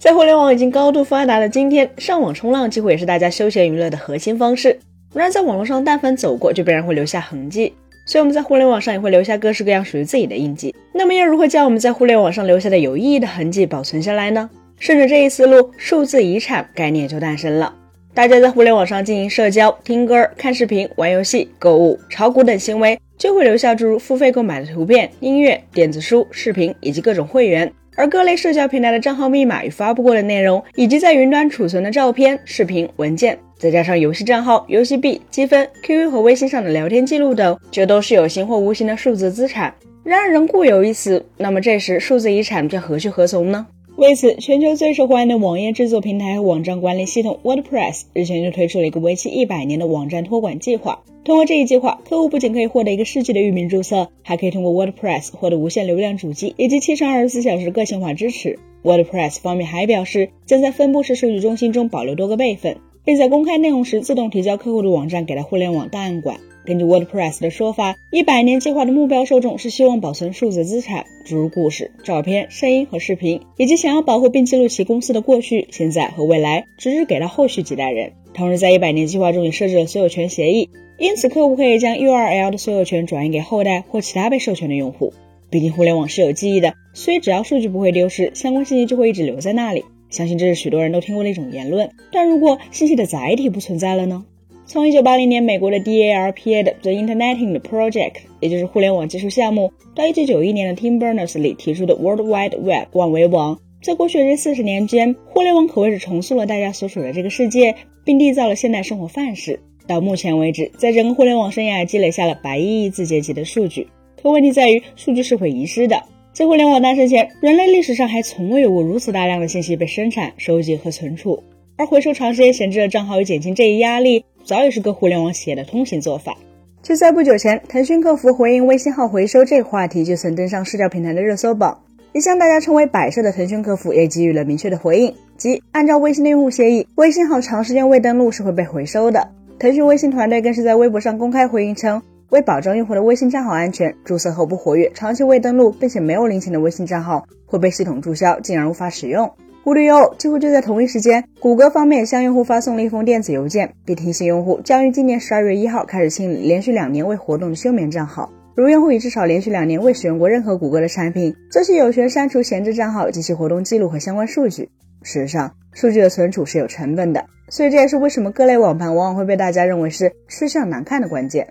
在互联网已经高度发达的今天，上网冲浪几乎也是大家休闲娱乐的核心方式。然而，在网络上，但凡走过，就必然会留下痕迹。所以我们在互联网上也会留下各式各样属于自己的印记。那么，要如何将我们在互联网上留下的有意义的痕迹保存下来呢？顺着这一思路，数字遗产概念就诞生了。大家在互联网上进行社交、听歌、看视频、玩游戏、购物、炒股等行为，就会留下诸如付费购买的图片、音乐、电子书、视频以及各种会员。而各类社交平台的账号密码与发布过的内容，以及在云端储存的照片、视频、文件，再加上游戏账号、游戏币、积分、QQ 和微信上的聊天记录等，这都是有形或无形的数字资产。然而人固有一死，那么这时数字遗产将何去何从呢？为此，全球最受欢迎的网页制作平台和网站管理系统 WordPress 日前就推出了一个为期一百年的网站托管计划。通过这一计划，客户不仅可以获得一个世纪的域名注册，还可以通过 WordPress 获得无限流量主机以及七乘二十四小时个性化支持。WordPress 方面还表示，将在分布式数据中心中保留多个备份，并在公开内容时自动提交客户的网站给到互联网档案馆。根据 WordPress 的说法，一百年计划的目标受众是希望保存数字资产，诸如故事、照片、声音和视频，以及想要保护并记录其公司的过去、现在和未来，直至给到后续几代人。同时，在一百年计划中也设置了所有权协议，因此客户可以将 URL 的所有权转移给后代或其他被授权的用户。毕竟互联网是有记忆的，所以只要数据不会丢失，相关信息就会一直留在那里。相信这是许多人都听过的一种言论。但如果信息的载体不存在了呢？从一九八零年美国的 DARPA 的 The Interneting Project，也就是互联网技术项目，到一九九一年的 Tim Berners-Lee 提出的 World Wide Web 万维网，在过去的这四十年间，互联网可谓是重塑了大家所处的这个世界，并缔造了现代生活范式。到目前为止，在整个互联网生涯积累下了百亿亿字节级的数据。可问题在于，数据是会遗失的。在互联网诞生前，人类历史上还从未有过如此大量的信息被生产、收集和存储。而回收长时间闲置的账号，以减轻这一压力。早已是个互联网企业的通行做法。就在不久前，腾讯客服回应微信号回收这个话题，就曾登上社交平台的热搜榜。一向大家称为摆设的腾讯客服也给予了明确的回应，即按照微信的用户协议，微信号长时间未登录是会被回收的。腾讯微信团队更是在微博上公开回应称，为保证用户的微信账号安全，注册后不活跃、长期未登录并且没有领钱的微信账号会被系统注销，进而无法使用。无独有偶，几乎就在同一时间，谷歌方面向用户发送了一封电子邮件，并提醒用户将于今年十二月一号开始清理连续两年未活动的休眠账号。如用户已至少连续两年未使用过任何谷歌的产品，则是有权删除闲置账号及其活动记录和相关数据。事实上，数据的存储是有成本的，所以这也是为什么各类网盘往往会被大家认为是吃相难看的关键。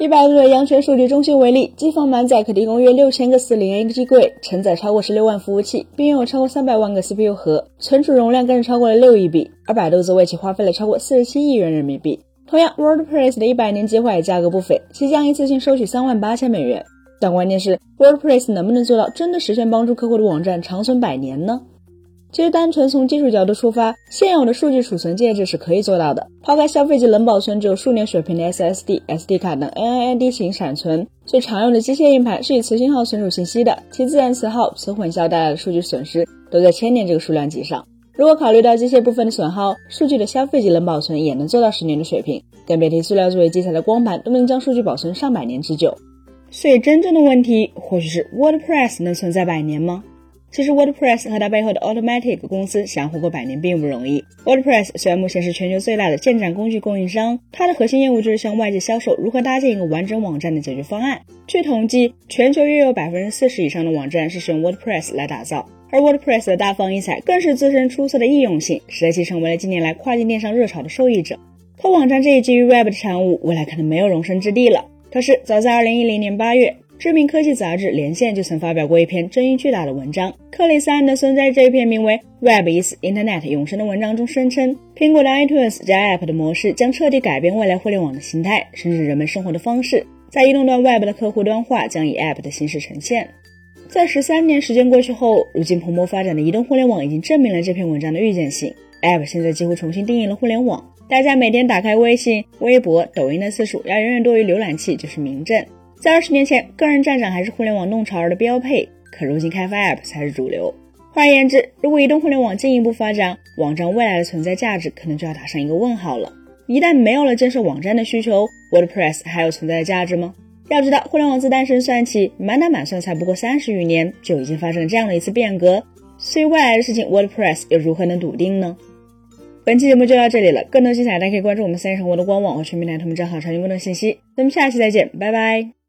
以百度的阳泉数据中心为例，机房满载可提供约六千个四零 A 机柜，承载超过十六万服务器，并拥有超过三百万个 CPU 核，存储容量更是超过了六亿 B。而百度则为其花费了超过四十七亿元人民币。同样，WordPress 的一百年计划也价格不菲，即将一次性收取三万八千美元。但关键是，WordPress 能不能做到真的实现帮助客户的网站长存百年呢？其实，单纯从技术角度出发，现有的数据储存介质是可以做到的。抛开消费级能保存只有数年水平的 SSD、SD 卡等 NAND 型闪存，最常用的机械硬盘是以磁信号存储信息的，其自然磁耗、磁混淆带来的数据损失都在千年这个数量级上。如果考虑到机械部分的损耗，数据的消费级能保存也能做到十年的水平，更别提塑料作为基材的光盘都能将数据保存上百年之久。所以，真正的问题或许是 WordPress 能存在百年吗？其实，WordPress 和它背后的 Automatic 公司想活过百年并不容易。WordPress 虽然目前是全球最大的建站工具供应商，它的核心业务就是向外界销售如何搭建一个完整网站的解决方案。据统计，全球约有百分之四十以上的网站是使用 WordPress 来打造，而 WordPress 的大放异彩更是自身出色的易用性，使得其成为了近年来跨境电商热潮的受益者。可网站这一基于 Web 的产物，未来可能没有容身之地了。可是，早在2010年8月。知名科技杂志《连线》就曾发表过一篇争议巨大的文章。克里斯·安德森在这一篇名为《Web is Internet》永生的文章中声称，苹果的 iTunes 加 App 的模式将彻底改变未来互联网的形态，甚至人们生活的方式。在移动端 Web 的客户端化将以 App 的形式呈现。在十三年时间过去后，如今蓬勃发展的移动互联网已经证明了这篇文章的预见性。App 现在几乎重新定义了互联网，大家每天打开微信、微博、抖音的次数要远远多于浏览器就是明证。在二十年前，个人站长还是互联网弄潮儿的标配，可如今开发 App 才是主流。换言之，如果移动互联网进一步发展，网站未来的存在价值可能就要打上一个问号了。一旦没有了建设网站的需求，WordPress 还有存在的价值吗？要知道，互联网自诞生算起，满打满算才不过三十余年，就已经发生了这样的一次变革。所以未来的事情，WordPress 又如何能笃定呢？本期节目就到这里了，更多精彩大家可以关注我们三人生活的官网和全民奶同名账号查询更多信息。咱们下期再见，拜拜。